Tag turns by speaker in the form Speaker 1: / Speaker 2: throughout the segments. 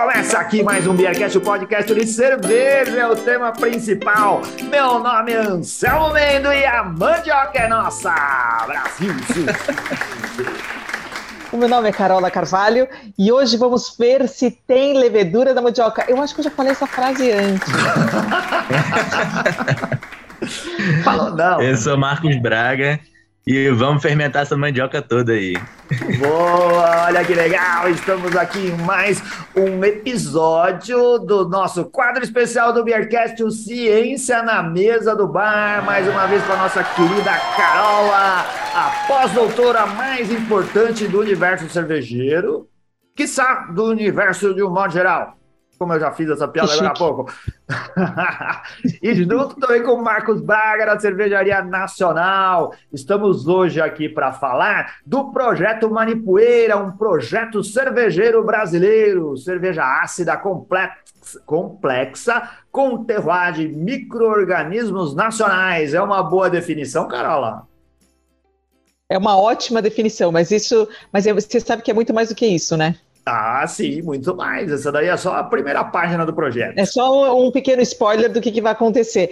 Speaker 1: Começa aqui mais um Beercast, o podcast de cerveja, é o tema principal. Meu nome é Anselmo Mendo e a mandioca é nossa. Brasil.
Speaker 2: O meu nome é Carola Carvalho e hoje vamos ver se tem levedura da mandioca. Eu acho que eu já falei essa frase antes.
Speaker 1: Falou não.
Speaker 3: Eu sou Marcos Braga e vamos fermentar essa mandioca toda aí.
Speaker 1: Boa, olha que legal! Estamos aqui em mais um episódio do nosso quadro especial do Beercast, o Ciência na Mesa do Bar. Mais uma vez com a nossa querida Carola, a pós-doutora mais importante do universo cervejeiro, quiçá do universo de um modo geral como eu já fiz essa piada agora há pouco. e junto também com o Marcos Braga, da Cervejaria Nacional. Estamos hoje aqui para falar do projeto Manipoeira, um projeto cervejeiro brasileiro, cerveja ácida complexa, complexa com terroir de micro-organismos nacionais. É uma boa definição, Carola?
Speaker 2: É uma ótima definição, mas isso, mas é, você sabe que é muito mais do que isso, né?
Speaker 1: Ah, sim, muito mais. Essa daí é só a primeira página do projeto.
Speaker 2: É só um, um pequeno spoiler do que, que vai acontecer.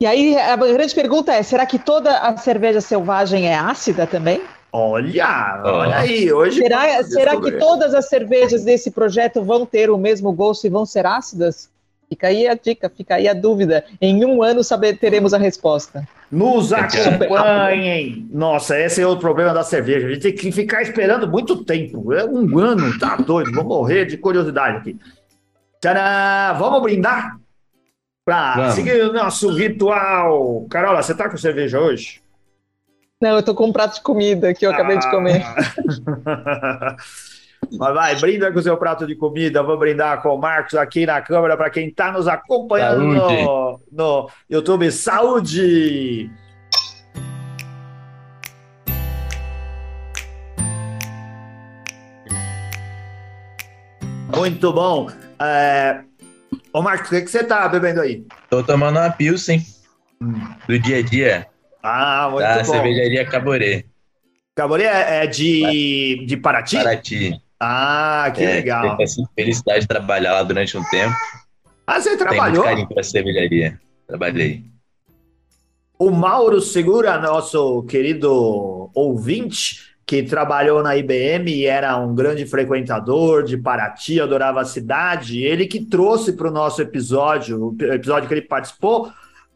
Speaker 2: E aí a grande pergunta é: será que toda a cerveja selvagem é ácida também?
Speaker 1: Olha, olha aí, hoje.
Speaker 2: Será, será que todas as cervejas desse projeto vão ter o mesmo gosto e vão ser ácidas? Fica aí a dica, fica aí a dúvida. Em um ano saber, teremos a resposta.
Speaker 1: Nos acompanhem! Nossa, esse é o problema da cerveja. A gente tem que ficar esperando muito tempo. É um ano, tá doido. Vou morrer de curiosidade aqui. Tcharam! Vamos brindar? Para seguir o nosso ritual. Carola, você tá com cerveja hoje?
Speaker 2: Não, eu tô com um prato de comida que eu acabei
Speaker 1: Ah.
Speaker 2: de comer.
Speaker 1: Mas vai, brinda com o seu prato de comida. Vou brindar com o Marcos aqui na câmera para quem está nos acompanhando no, no YouTube. Saúde! Muito bom. É... Ô, Marcos, o que, que você tá bebendo aí?
Speaker 3: Tô tomando uma Pilsen do dia a dia
Speaker 1: Ah, muito
Speaker 3: da
Speaker 1: bom.
Speaker 3: cervejaria Caboré,
Speaker 1: Caboré é é de, de Paraty?
Speaker 3: Paraty.
Speaker 1: Ah, que
Speaker 3: É,
Speaker 1: legal.
Speaker 3: Essa felicidade de trabalhar lá durante um tempo.
Speaker 1: Ah, você
Speaker 3: Tenho muito
Speaker 1: trabalhou?
Speaker 3: carinho cervejaria. Trabalhei.
Speaker 1: O Mauro Segura, nosso querido ouvinte, que trabalhou na IBM e era um grande frequentador de Paraty, adorava a cidade, ele que trouxe para o nosso episódio, o episódio que ele participou,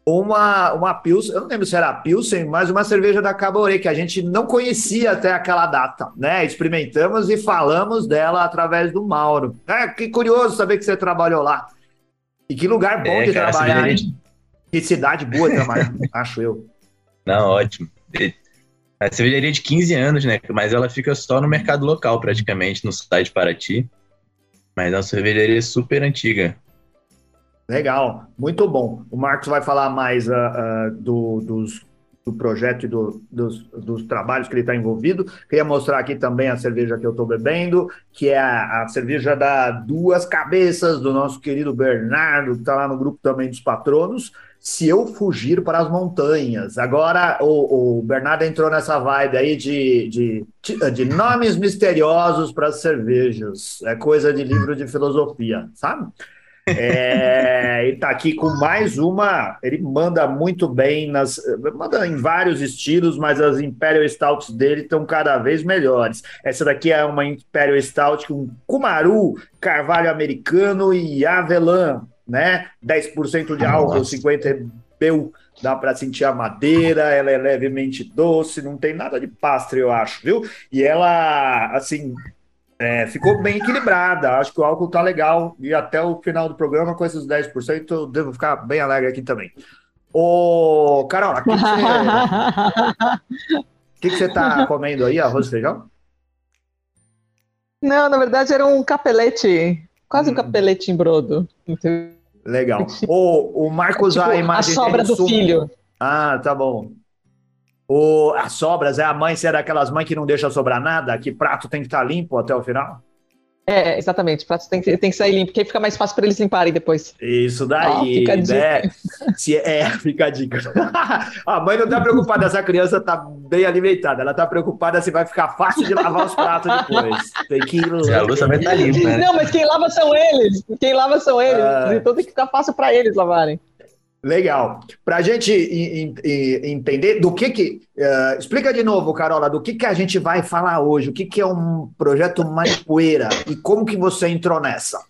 Speaker 1: uma, uma Pilsen, eu não lembro se era a Pilsen, mas uma cerveja da Caboré, que a gente não conhecia até aquela data, né? Experimentamos e falamos dela através do Mauro. É, que curioso saber que você trabalhou lá. E que lugar bom
Speaker 3: É,
Speaker 1: de
Speaker 3: cara,
Speaker 1: trabalhar, hein? Que cidade boa de trabalhar, acho eu.
Speaker 3: Não, ótimo. A cervejaria de 15 anos, né? Mas ela fica só no mercado local, praticamente, no site Paraty. Mas é uma cervejaria super antiga.
Speaker 1: Legal, muito bom. O Marcos vai falar mais ah, ah, do, dos, do projeto e do- dos, dos trabalhos que ele está envolvido. Queria mostrar aqui também a cerveja que eu estou bebendo, que é a, a cerveja da Duas Cabeças, do nosso querido Bernardo, que está lá no grupo também dos patronos. Se eu fugir para as montanhas. Agora o, o Bernardo entrou nessa vibe aí de, de, de nomes misteriosos para as cervejas. É coisa de livro de filosofia, sabe? É, ele tá aqui com mais uma. Ele manda muito bem nas, manda em vários estilos, mas as Imperial Stouts dele estão cada vez melhores. Essa daqui é uma Imperial Stout com Kumaru, Carvalho americano e Avelã, né? 10% de álcool,
Speaker 3: Nossa.
Speaker 1: 50 BU. Dá para sentir a madeira, ela é levemente doce, não tem nada de pastre, eu acho, viu? E ela, assim, é, ficou bem equilibrada. Acho que o álcool tá legal. E até o final do programa, com esses 10%, eu devo ficar bem alegre aqui também. Ô, Carol, o que que você- tá comendo aí? Arroz e feijão?
Speaker 2: Não, na verdade era um capelete, quase um
Speaker 1: Hum.
Speaker 2: capelete em brodo.
Speaker 1: Legal. O, o Marcos,
Speaker 2: Tipo,
Speaker 1: a
Speaker 2: a
Speaker 1: imagem
Speaker 2: sobra
Speaker 1: tem
Speaker 2: do
Speaker 1: sumo.
Speaker 2: filho.
Speaker 1: Ah, tá bom. O, as sobras, é a mãe, você é daquelas mães que não deixa sobrar nada? Que prato tem que estar limpo até o final?
Speaker 2: É, exatamente. O prato tem que, tem que sair limpo, porque aí fica mais fácil para eles limparem depois.
Speaker 1: Isso daí, fica né? Se, é, fica a dica. a mãe não está preocupada se a criança está bem alimentada, ela está preocupada se vai ficar fácil de lavar os pratos depois. Tem que ir
Speaker 3: Se a luz também tá limpa. Né?
Speaker 2: Não, mas quem lava são eles. Quem lava são eles. Ah. Então tem que ficar fácil para eles lavarem.
Speaker 1: Legal. Para a gente entender do que que. Uh, explica de novo, Carola, do que, que a gente vai falar hoje. O que, que é um projeto Maripoeira e como que você entrou nessa?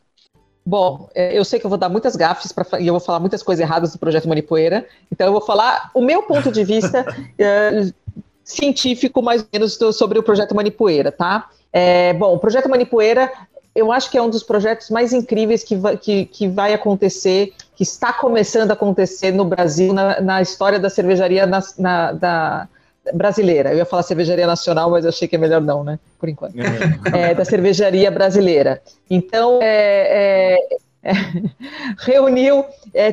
Speaker 2: Bom, é, eu sei que eu vou dar muitas gafes pra, e eu vou falar muitas coisas erradas do projeto Manipoeira, então eu vou falar o meu ponto de vista é, científico, mais ou menos, sobre o projeto Manipoeira, tá? É, bom, o projeto Manipoeira eu acho que é um dos projetos mais incríveis que vai, que, que vai acontecer, que está começando a acontecer no Brasil, na, na história da cervejaria na, na, da, brasileira. Eu ia falar cervejaria nacional, mas eu achei que é melhor não, né? Por enquanto. É, é da cervejaria brasileira. Então, é, é, é reuniu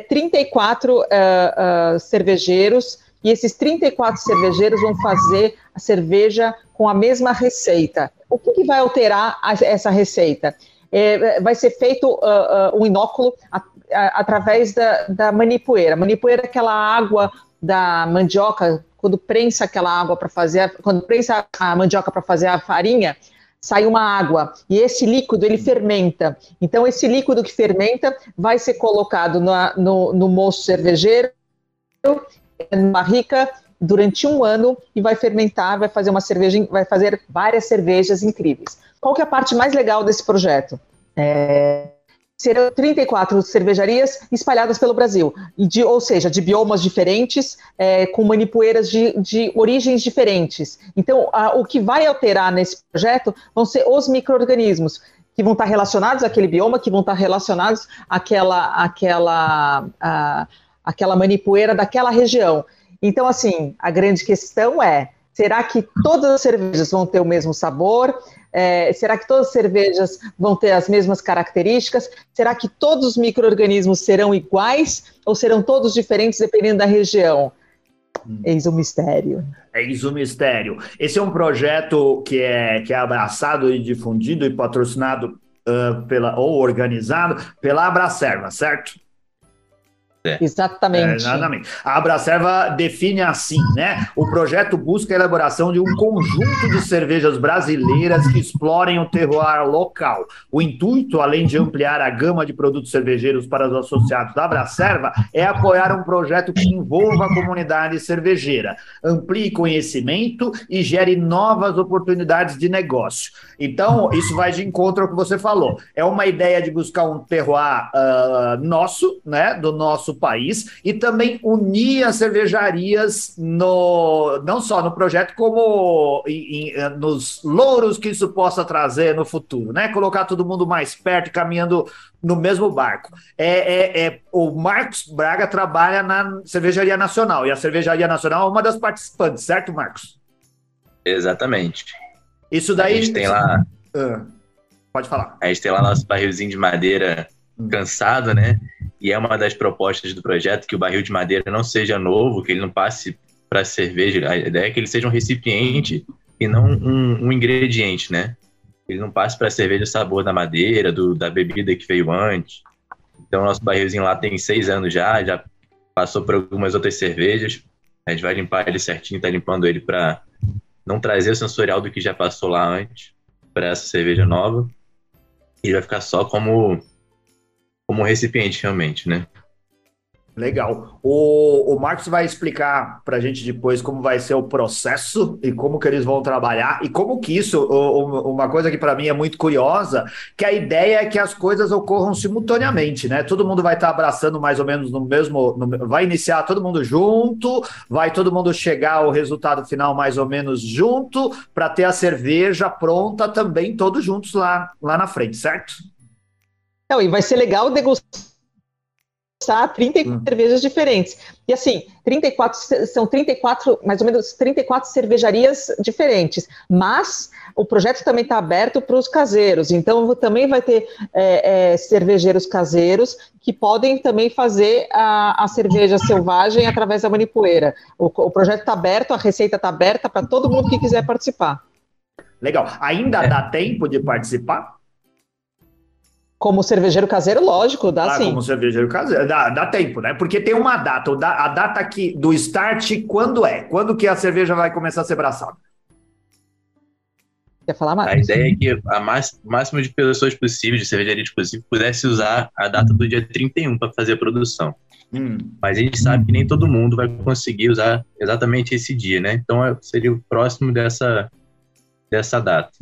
Speaker 2: 34 uh, uh, cervejeiros e esses 34 cervejeiros vão fazer a cerveja com a mesma receita. O que, que vai alterar a, essa receita? É, vai ser feito uh, uh, um inóculo a, a, através da, da manipoeira. Manipoeira é aquela água da mandioca, quando prensa aquela água para fazer, quando prensa a mandioca para fazer a farinha, sai uma água e esse líquido ele fermenta. Então esse líquido que fermenta vai ser colocado no, no, no moço cervejeiro numa barrica durante um ano e vai fermentar, vai fazer uma cerveja, vai fazer várias cervejas incríveis. Qual que é a parte mais legal desse projeto? É, serão 34 cervejarias espalhadas pelo Brasil, de, ou seja, de biomas diferentes, é, com manipoeiras de, de, origens diferentes. Então, a, o que vai alterar nesse projeto vão ser os micro-organismos, que vão estar relacionados àquele bioma, que vão estar relacionados àquela, àquela, à, aquela manipoeira daquela região. Então, assim, a grande questão é: será que todas as cervejas vão ter o mesmo sabor? É, será que todas as cervejas vão ter as mesmas características? Será que todos os micro-organismos serão iguais ou serão todos diferentes dependendo da região? Hum. Eis o mistério.
Speaker 1: Eis o mistério. Esse é um projeto que é, que é abraçado e difundido e patrocinado uh, pela, ou organizado pela Abracerva, certo?
Speaker 2: É. Exatamente. É,
Speaker 1: exatamente. A Abracerva define assim, né? O projeto busca a elaboração de um conjunto de cervejas brasileiras que explorem o terroir local. O intuito, além de ampliar a gama de produtos cervejeiros para os associados da Abracerva, é apoiar um projeto que envolva a comunidade cervejeira, amplie conhecimento e gere novas oportunidades de negócio. Então, isso vai de encontro ao que você falou. É uma ideia de buscar um terroir uh, nosso, né? Do nosso nosso país e também unir as cervejarias no, não só no projeto, como em, em, eh, nos louros que isso possa trazer no futuro, né? Colocar todo mundo mais perto, caminhando no mesmo barco. É, é, é, o Marcos Braga trabalha na Cervejaria Nacional e a Cervejaria Nacional é uma das participantes, certo, Marcos?
Speaker 3: Exatamente.
Speaker 1: Isso daí.
Speaker 3: A gente tem lá.
Speaker 1: Uh, pode falar.
Speaker 3: A gente tem lá nosso barrilzinho de madeira. Cansado, né? e é uma das propostas do projeto que o barril de madeira não seja novo, que ele não passe para cerveja. A ideia é que ele seja um recipiente e não um, um ingrediente, né? Ele não passe para cerveja o sabor da madeira, do, da bebida que veio antes. Então, nosso barrilzinho lá tem seis anos já, já passou por algumas outras cervejas. A gente vai limpar ele certinho, tá limpando ele para não trazer o sensorial do que já passou lá antes para essa cerveja nova. E vai ficar só como como recipiente, realmente, né?
Speaker 1: Legal. O, o Marcos vai explicar para a gente depois como vai ser o processo e como que eles vão trabalhar e como que isso, uma coisa que para mim é muito curiosa, que a ideia é que as coisas ocorram simultaneamente, né? Todo mundo vai estar tá abraçando mais ou menos no mesmo, no, vai iniciar todo mundo junto, vai todo mundo chegar ao resultado final mais ou menos junto para ter a cerveja pronta também todos juntos lá lá na frente, certo?
Speaker 2: Não, e vai ser legal degustar 34 hum. cervejas diferentes. E assim, 34 são 34, mais ou menos 34 cervejarias diferentes. Mas o projeto também está aberto para os caseiros. Então também vai ter é, é, cervejeiros caseiros que podem também fazer a, a cerveja selvagem através da manipoeira. O, o projeto está aberto, a receita está aberta para todo mundo que quiser participar.
Speaker 1: Legal. Ainda é. dá tempo de participar?
Speaker 2: Como cervejeiro caseiro, lógico, dá ah, sim.
Speaker 1: Como cervejeiro caseiro, dá, dá tempo, né? Porque tem uma data, a data que, do start, quando é? Quando que a cerveja vai começar a ser braçada?
Speaker 2: Quer falar mais?
Speaker 3: A ideia é que a máximo de pessoas possível, de cervejaria possível, pudesse usar a data do dia 31 para fazer a produção. Hum. Mas a gente sabe que nem todo mundo vai conseguir usar exatamente esse dia, né? Então seria o próximo dessa, dessa data.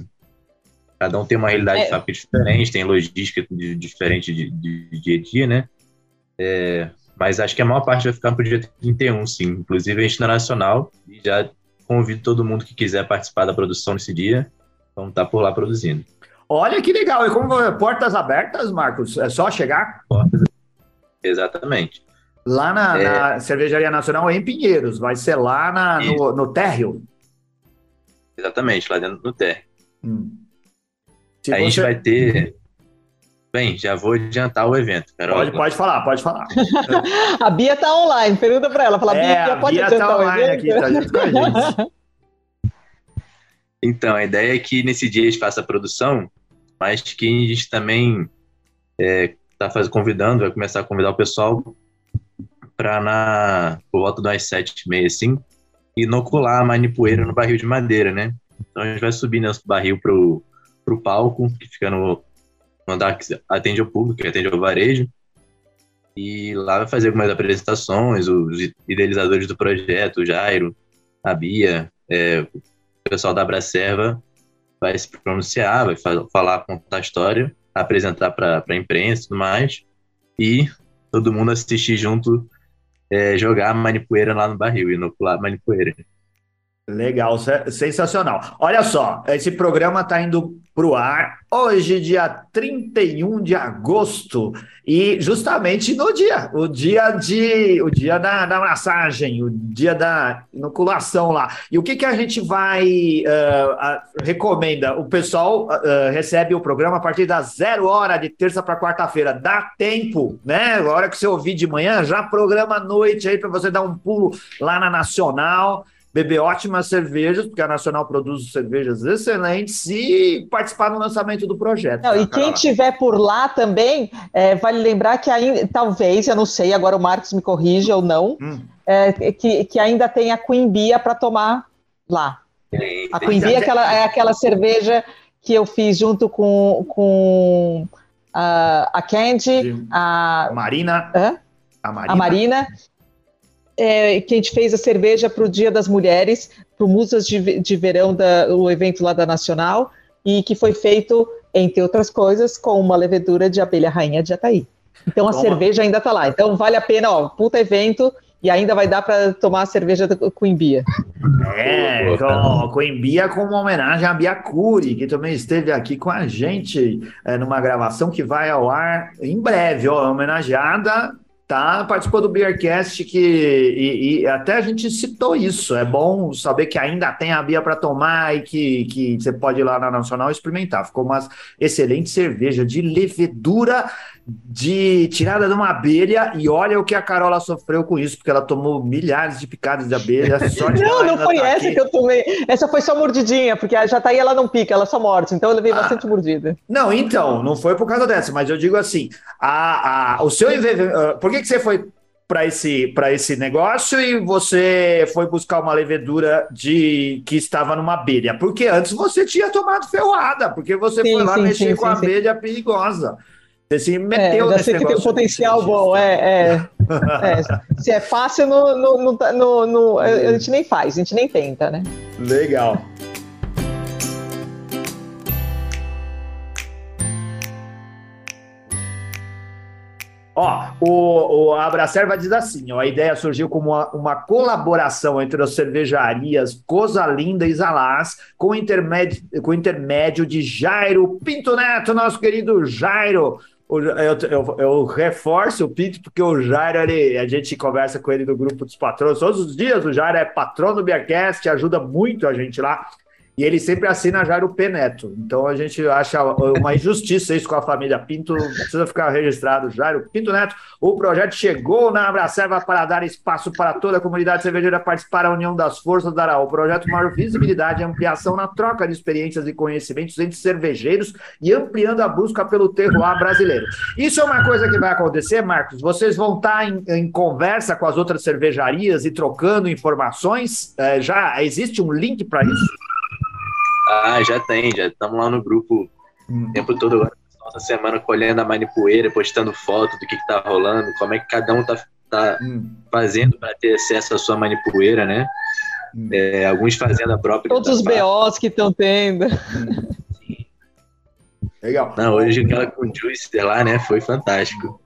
Speaker 3: Cada um tem uma realidade é. fábrica diferente, tem logística de, diferente de, de, de, dia a dia, né? É, mas acho que a maior parte vai ficar para o dia 31, sim. Inclusive a gente na Nacional e já convido todo mundo que quiser participar da produção nesse dia. Vamos estar por lá produzindo.
Speaker 1: Olha que legal. E como portas abertas, Marcos? É só chegar?
Speaker 3: Portas. Exatamente.
Speaker 1: Lá na, é... na, Cervejaria Nacional em Pinheiros, vai ser lá na, no, no térreo?
Speaker 3: Exatamente, lá dentro do térreo. Hum. A você... gente vai ter. Bem, já vou adiantar o evento.
Speaker 1: Carol. Pode, pode falar, pode falar.
Speaker 2: a Bia tá online, pergunta para ela. Fala,
Speaker 1: é, Bia, pode Bia tá online aqui, tá junto com a gente.
Speaker 3: Então, a ideia é que nesse dia a gente faça a produção, mas que a gente também está é, tá convidando, vai começar a convidar o pessoal para na por volta das sete e meia, assim, inocular a manipoeira no barril de madeira, né? Então a gente vai subir nesse barril pro, pro palco, que fica no, no andar que atende ao público, que atende ao varejo. E lá vai fazer algumas apresentações, os idealizadores do projeto, o Jairo, a Bia, é, o pessoal da Abracerva vai se pronunciar, vai falar, contar a história, apresentar para a imprensa e tudo mais. E todo mundo assistir junto é, jogar manipoeira lá no barril, inocular manipoeira.
Speaker 1: Legal, sensacional. Olha só, esse programa está indo para o ar hoje, dia 31 de agosto, e justamente no dia, o dia de o dia da, da massagem, o dia da inoculação lá. E o que, que a gente vai uh, recomenda? O pessoal uh, recebe o programa a partir das zero hora de terça para quarta-feira. Dá tempo, né? A hora que você ouvir de manhã, já programa à noite aí para você dar um pulo lá na Nacional beber ótimas cervejas, porque a Nacional produz cervejas excelentes, e participar no lançamento do projeto.
Speaker 2: Não, e quem estiver por lá também, é, vale lembrar que ainda, talvez, eu não sei, agora o Marcos me corrige ou não, hum. é, que, que ainda tem a Queen Bia para tomar lá. A Queen Bia é aquela, é aquela cerveja que eu fiz junto com, com a, a Candy, a
Speaker 1: Marina.
Speaker 2: A Marina. A Marina é, que a gente fez a cerveja para o Dia das Mulheres, para o Musas de, de Verão, da, o evento lá da Nacional, e que foi feito, entre outras coisas, com uma levedura de abelha rainha de Jataí. Então a Toma. cerveja ainda está lá. Então vale a pena, ó, puta evento, e ainda vai dar para tomar a cerveja do Coimbia.
Speaker 1: É, então, Coimbia com uma homenagem a Bia Curi, que também esteve aqui com a gente é, numa gravação que vai ao ar em breve, ó, homenageada tá? Participou do Beercast que e, e, até a gente citou isso. É bom saber que ainda tem a Bia para tomar e que, que você pode ir lá na Nacional experimentar. Ficou uma excelente cerveja de levedura de tirada de uma abelha e olha o que a Carola sofreu com isso, porque ela tomou milhares de picadas de abelha.
Speaker 2: não, não foi tá essa aqui. que eu tomei. Essa foi só mordidinha, porque a Jataí ela não pica, ela só morde, então eu levei ah, bastante mordida.
Speaker 1: Não, então, não foi por causa dessa, mas eu digo assim, a, a, o seu ah, por que, que você foi para esse, esse negócio e você foi buscar uma levedura de que estava numa abelha? Porque antes você tinha tomado ferroada, porque você sim, foi lá sim, mexer sim, com a abelha perigosa. Você se meteu
Speaker 2: é, já sei que tem um potencial bom, é, é, é, Se é fácil, no, no, no, no, a gente nem faz, a gente nem tenta, né?
Speaker 1: Legal. Ó, o, o Abracerva diz assim: ó, a ideia surgiu como uma, uma, colaboração entre as cervejarias Coisa Linda e Zalaz, com intermédio, com intermédio de Jairo Pinto Neto, nosso querido Jairo. Eu, eu, eu, reforço o Pinto, porque o Jairo, ele, a gente conversa com ele no grupo dos patrões todos os dias. O Jairo é patrão do Beercast, ajuda muito a gente lá. E ele sempre assina Jairo Peneto. Então a gente acha uma injustiça isso com a família Pinto. Precisa ficar registrado, Jairo Pinto Neto. O projeto chegou na Abracerva para dar espaço para toda a comunidade cervejeira participar da União das Forças dará o projeto maior visibilidade e ampliação na troca de experiências e conhecimentos entre cervejeiros e ampliando a busca pelo terroir brasileiro. Isso é uma coisa que vai acontecer, Marcos? Vocês vão estar em, em conversa com as outras cervejarias e trocando informações? É, já existe um link para isso?
Speaker 3: Ah, já tem, já estamos lá no grupo hum. o tempo todo agora, nossa semana colhendo a manipoeira, postando foto do que, que tá rolando, como é que cada um tá, tá hum. fazendo para ter acesso à sua manipoeira, né? Hum. É, alguns fazendo a própria.
Speaker 2: Todos os BOs que estão tendo.
Speaker 1: Hum. Legal.
Speaker 3: Não, hoje aquela com o Juice lá, né? Foi fantástico.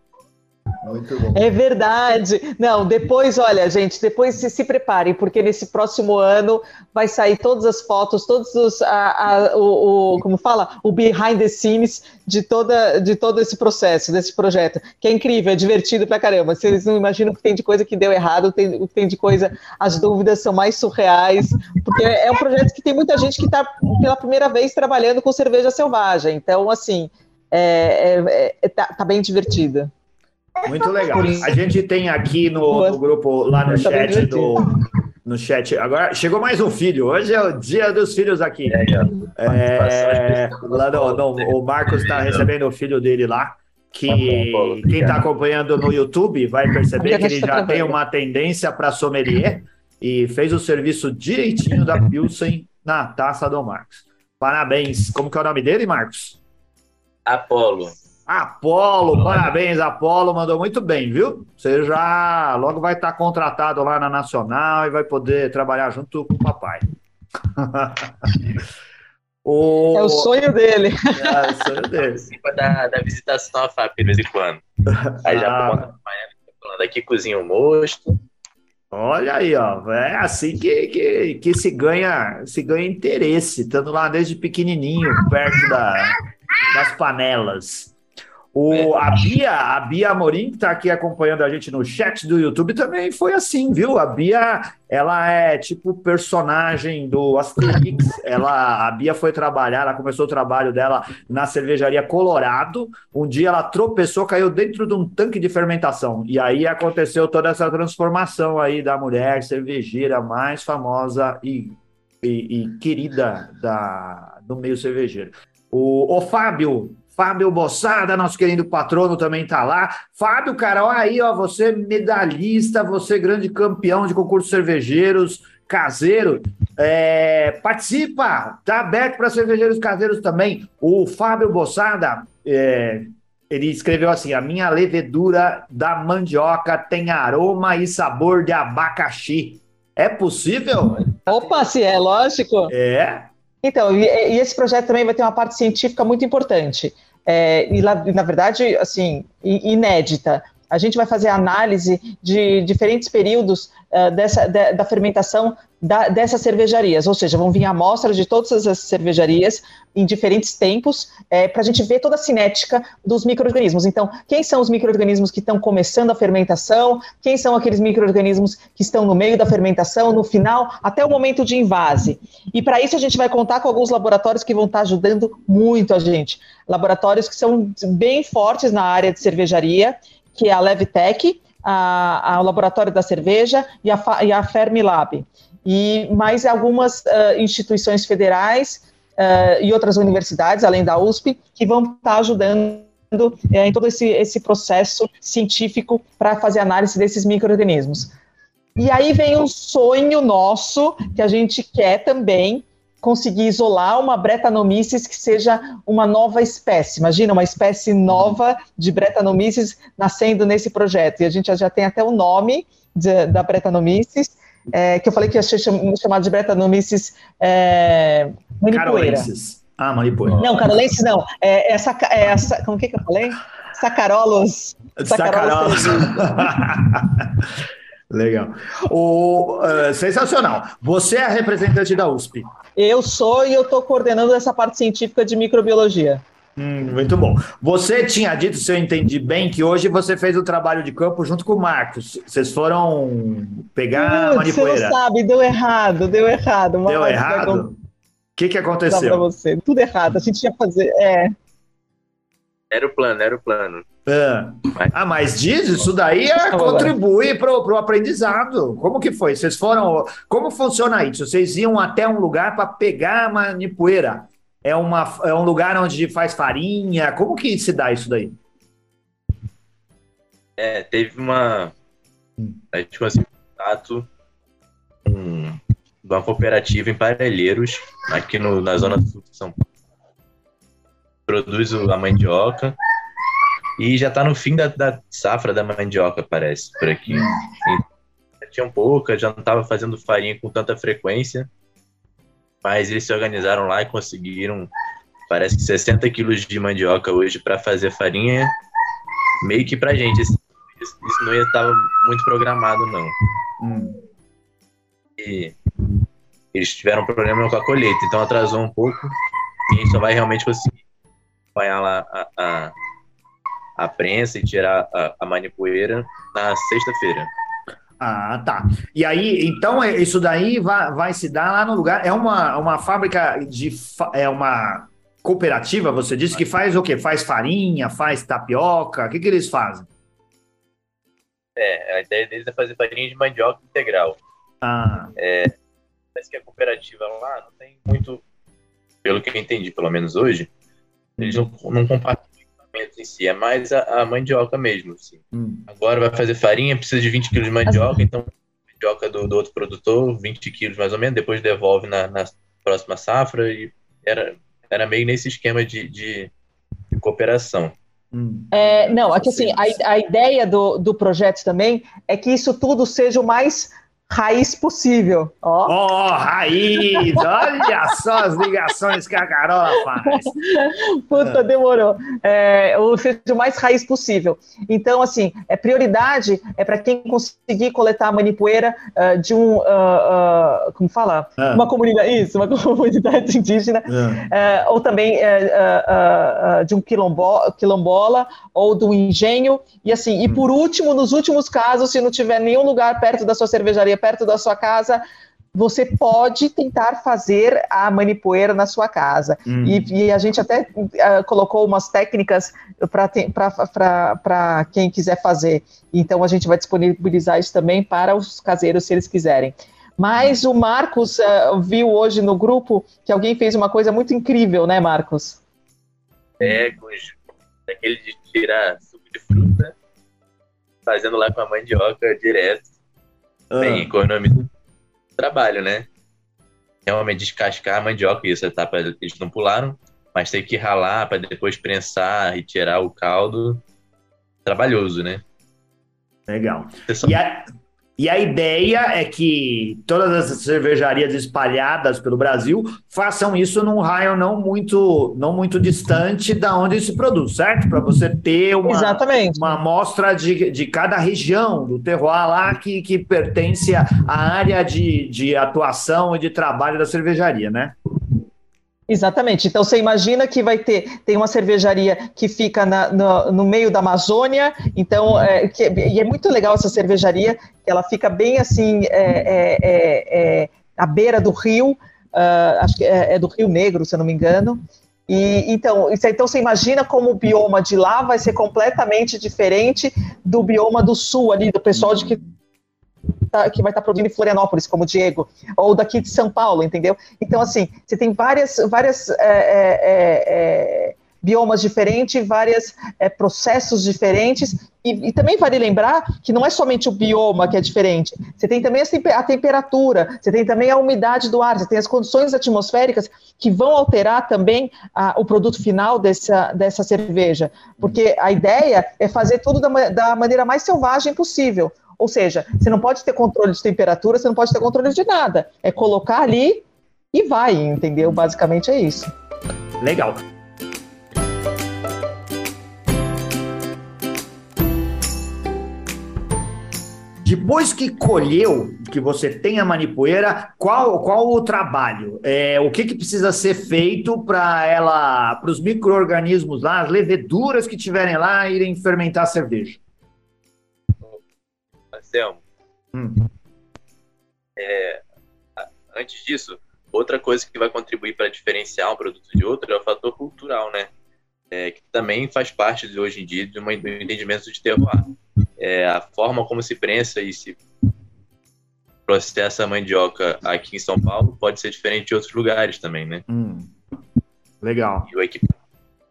Speaker 2: Muito bom. É verdade. Não, depois, olha, gente, depois se, se preparem, porque nesse próximo ano vai sair todas as fotos, todos os, a, a, o, o, como fala, o behind the scenes de, toda, de todo esse processo, desse projeto, que é incrível, é divertido pra caramba. Vocês não imaginam que tem de coisa que deu errado, tem, tem de coisa, as dúvidas são mais surreais, porque é um projeto que tem muita gente que está pela primeira vez trabalhando com cerveja selvagem. Então, assim, é, é, é tá, tá bem divertido.
Speaker 1: Muito legal. A gente tem aqui no, no grupo, lá no chat do. No chat. Agora chegou mais um filho. Hoje é o dia dos filhos aqui. É, é, lá no, no, o Marcos está recebendo o filho dele lá. Que tá quem está acompanhando no YouTube vai perceber que ele já tem uma tendência para sommelier e fez o serviço direitinho da Pilsen na taça do Marcos. Parabéns. Como que é o nome dele, Marcos?
Speaker 3: Apolo.
Speaker 1: Apolo, parabéns, Apolo, mandou muito bem, viu? Você já logo vai estar contratado lá na Nacional e vai poder trabalhar junto com o papai.
Speaker 2: o... É o sonho dele.
Speaker 3: É, o sonho dele. Da, da visitação à FAP de vez em quando. Aí já ah. falando aqui cozinha o mosto.
Speaker 1: Olha aí, ó, é assim que, que, que se ganha se ganha interesse, estando lá desde pequenininho, perto da, das panelas. O, é. a Bia, a Bia Amorim, que está aqui acompanhando a gente no chat do YouTube, também foi assim, viu? A Bia, ela é tipo personagem do Asterix. Ela, a Bia foi trabalhar, ela começou o trabalho dela na cervejaria Colorado. Um dia ela tropeçou, caiu dentro de um tanque de fermentação. E aí aconteceu toda essa transformação aí da mulher cervejeira mais famosa e, e, e querida da, do meio cervejeiro. O, o Fábio, Fábio Bossada, nosso querido patrono, também está lá. Fábio, cara, olha aí, ó, você medalhista, você grande campeão de concursos cervejeiros, caseiro. É, participa, tá aberto para cervejeiros caseiros também. O Fábio Bossada, é, ele escreveu assim: a minha levedura da mandioca tem aroma e sabor de abacaxi. É possível?
Speaker 2: Opa, se é, lógico.
Speaker 1: É.
Speaker 2: Então, e, e, esse projeto também vai ter uma parte científica muito importante. É, e, na verdade, assim, inédita. A gente vai fazer análise de diferentes períodos uh, dessa, de, da fermentação da, dessas cervejarias, ou seja, vão vir amostras de todas as cervejarias em diferentes tempos, é, para a gente ver toda a cinética dos micro-organismos. Então, quem são os micro-organismos que estão começando a fermentação, quem são aqueles micro-organismos que estão no meio da fermentação, no final, até o momento de invase. E para isso a gente vai contar com alguns laboratórios que vão estar ajudando muito a gente. Laboratórios que são bem fortes na área de cervejaria, que é a Levtech, o Laboratório da Cerveja e a, e a Fermilab e mais algumas uh, instituições federais uh, e outras universidades, além da USP, que vão estar ajudando uh, em todo esse, esse processo científico para fazer análise desses micro-organismos. E aí vem um sonho nosso, que a gente quer também conseguir isolar uma Brettanomyces que seja uma nova espécie. Imagina, uma espécie nova de Brettanomyces nascendo nesse projeto. E a gente já tem até o nome de, da Brettanomyces, é, que eu falei que ia ser chamado de Brettanomyces é, manipoeira.
Speaker 1: Ah, manipoeira.
Speaker 2: Não, carolenses não. É, é, saca, é essa, como que, que eu falei? Sacarolos.
Speaker 1: Sacarolos. Legal. O, uh, sensacional. Você é a representante da USP.
Speaker 2: Eu sou e eu estou coordenando essa parte científica de microbiologia.
Speaker 1: Hum, muito bom. Você tinha dito, se eu entendi bem, que hoje você fez o trabalho de campo junto com o Marcos. Vocês foram pegar a manipoeira.
Speaker 2: Você não sabe, deu errado, deu errado.
Speaker 1: Deu errado? que, que aconteceu?
Speaker 2: Tudo errado. A gente ia fazer. É.
Speaker 3: Era o plano, era o plano.
Speaker 1: É. Ah, mas diz, isso daí é, contribui para o aprendizado. Como que foi? Vocês foram. Como funciona isso? Vocês iam até um lugar para pegar a manipoeira? É, uma, é um lugar onde faz farinha? Como que se dá isso daí?
Speaker 3: É, teve uma. A gente conseguiu contato um, de uma cooperativa em Parelheiros, aqui no, na zona sul de São Paulo. Produz a mandioca e já está no fim da, da, safra da mandioca, parece, por aqui. E tinha um pouca, já não estava fazendo farinha com tanta frequência, mas eles se organizaram lá e conseguiram, parece que 60 quilos de mandioca hoje para fazer farinha, meio que para gente. Isso, isso não ia estar muito programado, não. Hum. E eles tiveram problema com a colheita, então atrasou um pouco e a gente só vai realmente conseguir acompanhar lá a, a a prensa e tirar a, a manipoeira na sexta-feira.
Speaker 1: Ah, tá. E aí, então, é, isso daí vai, vai se dar lá no lugar. É uma, uma fábrica de. É uma cooperativa, você disse, que faz o quê? Faz farinha, faz tapioca? O que, que eles fazem?
Speaker 3: É, a ideia deles é fazer farinha de mandioca integral.
Speaker 1: Ah.
Speaker 3: É, parece que a cooperativa lá não tem muito, pelo que eu entendi, pelo menos hoje, eles não, não compartilham em si, é mais a, a mandioca mesmo. Assim. Hum. Agora vai fazer farinha, precisa de 20 quilos de mandioca, então mandioca do, do outro produtor, 20 quilos mais ou menos, depois devolve na, na próxima safra e era, era meio nesse esquema de, de, de cooperação.
Speaker 2: Hum. É, não, aqui assim, a, a ideia do, do projeto também é que isso tudo seja o mais raiz possível. Ó,
Speaker 1: oh. oh, raiz! Olha só as ligações que a Carola faz.
Speaker 2: Puta, demorou. É, ou seja, o mais raiz possível. Então, assim, é prioridade é para quem conseguir coletar a manipoeira uh, de um, uh, uh, como fala? Ah. Uma comunidade, isso, uma comunidade indígena, ah. ou também de um quilombo, quilombola, ou do engenho, e assim, e por último, nos últimos casos, se não tiver nenhum lugar perto da sua cervejaria perto da sua casa, você pode tentar fazer a manipoeira na sua casa. Hum. E, e, a gente até uh, colocou umas técnicas para quem quiser fazer. Então a gente vai disponibilizar isso também para os caseiros, se eles quiserem. Mas o Marcos uh, viu hoje no grupo que alguém fez uma coisa muito incrível, né, Marcos?
Speaker 3: É, com aquele de tirar suco de fruta, fazendo lá com a mandioca direto. Bem, ah. economia do trabalho, né? Realmente descascar a mandioca, e essa etapa eles não pularam, mas tem que ralar para depois prensar e tirar o caldo. Trabalhoso, né?
Speaker 1: Legal. Só... E, a, e a ideia é que todas as cervejarias espalhadas pelo Brasil façam isso num raio não muito, não muito distante da onde se produz, certo? Para você ter uma, Exatamente. uma amostra de, de cada região do terroir lá que, que pertence à área de, de atuação e de trabalho da cervejaria, né?
Speaker 2: Exatamente. Então você imagina que vai ter tem uma cervejaria que fica na, no, no, meio da Amazônia, então é, que, e é muito legal essa cervejaria, ela fica bem assim é, é, é, é à beira do rio, uh, acho que é, é, do Rio Negro, se eu não me engano. E então, então você imagina como o bioma de lá vai ser completamente diferente do bioma do sul ali, do pessoal de que tá, que vai estar tá produzindo em Florianópolis, como o Diego, ou daqui de São Paulo, entendeu? Então, assim, você tem várias, várias é, é, é, é biomas diferentes, vários é, processos diferentes, e, e, também vale lembrar que não é somente o bioma que é diferente, você tem também a temperatura, você tem também a umidade do ar, você tem as condições atmosféricas que vão alterar também o produto final dessa, dessa cerveja, porque a ideia é fazer tudo da, da maneira mais selvagem possível, ou seja, você não pode ter controle de temperatura, você não pode ter controle de nada. É colocar ali e vai, entendeu? Basicamente é isso.
Speaker 1: Legal. Depois que colheu, que você tem a manipoeira, qual, qual o trabalho? É, o que, que precisa ser feito para ela, para os micro-organismos lá, as leveduras que tiverem lá, irem fermentar a cerveja?
Speaker 3: Hum. é, antes disso, outra coisa que vai contribuir para diferenciar um produto de outro é o fator cultural, né? É, que também faz parte de hoje em dia de um entendimento de terroir. É, a forma como se prensa e se processa a mandioca aqui em São Paulo pode ser diferente de outros lugares também, né?
Speaker 1: Hum, legal.
Speaker 3: E o equipamento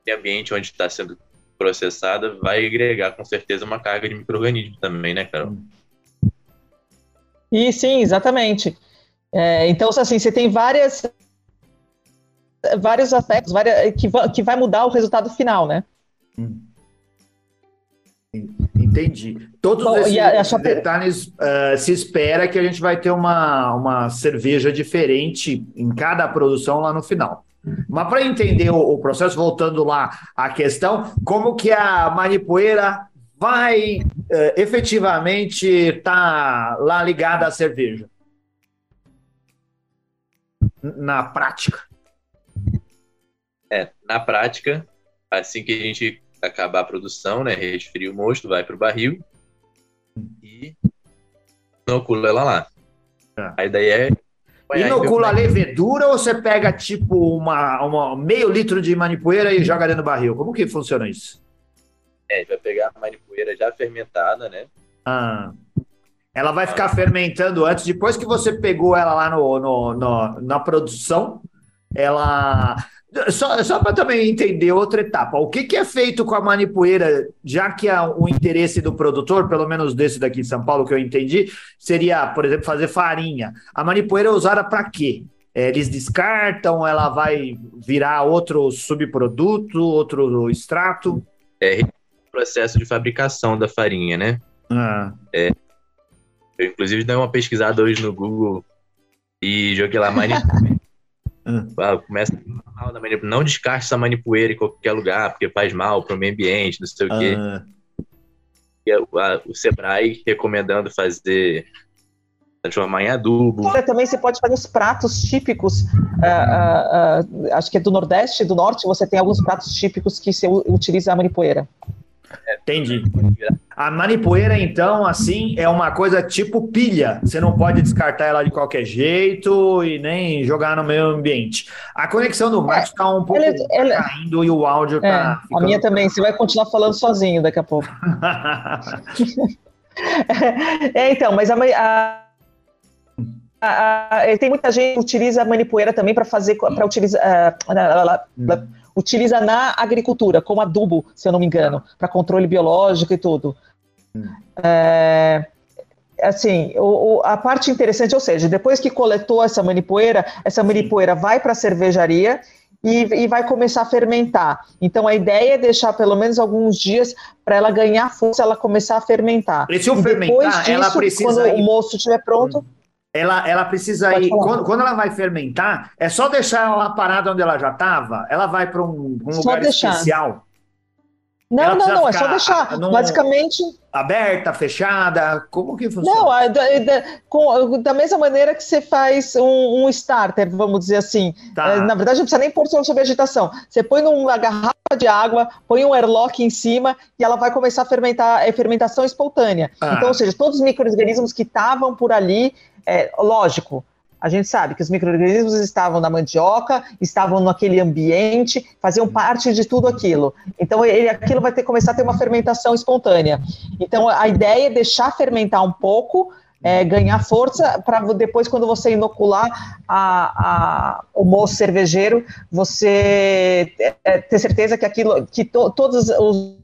Speaker 3: ambiente onde está sendo processada vai agregar com certeza uma carga de micro-organismo também, né, Carol?
Speaker 2: E sim, exatamente. É, então, assim, você tem várias vários aspectos várias, que, que vai mudar o resultado final, né?
Speaker 1: Entendi. Todos Bom, esses a, a detalhes uh, se espera que a gente vai ter uma, uma cerveja diferente em cada produção lá no final. Mas para entender o, o, processo, voltando lá à questão, como que a manipoeira vai uh, efetivamente estar tá lá ligada à cerveja? Na prática.
Speaker 3: É, na prática, assim que a gente acabar a produção, né, resfria o mosto, vai para o barril e inocula ela lá. É. A ideia é
Speaker 1: Inocula a levedura ou você pega tipo uma, uma meio litro de manipoeira e joga dentro do barril? Como que funciona isso?
Speaker 3: É, a gente vai pegar a manipoeira já fermentada, né?
Speaker 1: Ah. Ela vai ficar fermentando antes, depois que você pegou ela lá no, no, no na produção, ela só, só para também entender outra etapa, o que, que é feito com a manipoeira, já que há o interesse do produtor, pelo menos desse daqui de São Paulo que eu entendi, seria, por exemplo, fazer farinha. A manipoeira é usada para quê? É, eles descartam, ela vai virar outro subproduto, outro extrato?
Speaker 3: É processo de fabricação da farinha, né? Ah. É, eu, inclusive, dei uma pesquisada hoje no Google e joguei lá manipoeira. Ah. Começa mal da Não descarte essa manipoeira em qualquer lugar, porque faz mal para o meio ambiente, não sei o quê. Ah. E a, a, o Sebrae recomendando fazer transformar em adubo.
Speaker 2: também você pode fazer os pratos típicos, uh, uh, uh, acho que é do Nordeste, do Norte, você tem alguns pratos típicos que você utiliza a manipoeira.
Speaker 1: Entendi. A manipoeira, então, assim, é uma coisa tipo pilha. Você não pode descartar ela de qualquer jeito e nem jogar no meio ambiente. A conexão do Max está um pouco ela, ela... caindo e o áudio está.
Speaker 2: É, a minha também. Você vai continuar falando sozinho daqui a pouco. é, então, mas a, a... A, a, tem muita gente que utiliza a manipoeira também para fazer para utilizar uh, utiliza na agricultura, como adubo, se eu não me engano, para controle biológico e tudo. Hum. É, assim, o, o, a parte interessante, ou seja, depois que coletou essa manipoeira, essa manipoeira vai para a cervejaria e, e, vai começar a fermentar. Então a ideia é deixar pelo menos alguns dias para ela ganhar força, ela começar a fermentar.
Speaker 1: E eu fermentar, disso, ela precisa
Speaker 2: quando ir... o moço estiver pronto, hum
Speaker 1: ela, ela precisa ir. Quando, quando, ela vai fermentar, é só deixar ela parada onde ela já estava? Ela vai para um, um lugar deixar. especial?
Speaker 2: Não, não, não, é só deixar. Num... Basicamente.
Speaker 1: Aberta, fechada? Como que funciona?
Speaker 2: Não, é da, da, com, da mesma maneira que você faz um, um starter, vamos dizer assim. Tá. É, na verdade, não precisa nem pôr sobre vegetação. Você põe numa garrafa de água, põe um airlock em cima e ela vai começar a fermentar, é fermentação espontânea. Ah. Então, ou seja, todos os micro-organismos que estavam por ali, é, lógico, a gente sabe que os micro-organismos estavam na mandioca, estavam naquele ambiente, faziam parte de tudo aquilo. Então, ele, aquilo vai ter começar a ter uma fermentação espontânea. Então, a ideia é deixar fermentar um pouco, é, ganhar força, para depois, quando você inocular a, a, o moço cervejeiro, você é, ter certeza que aquilo, que to, todos os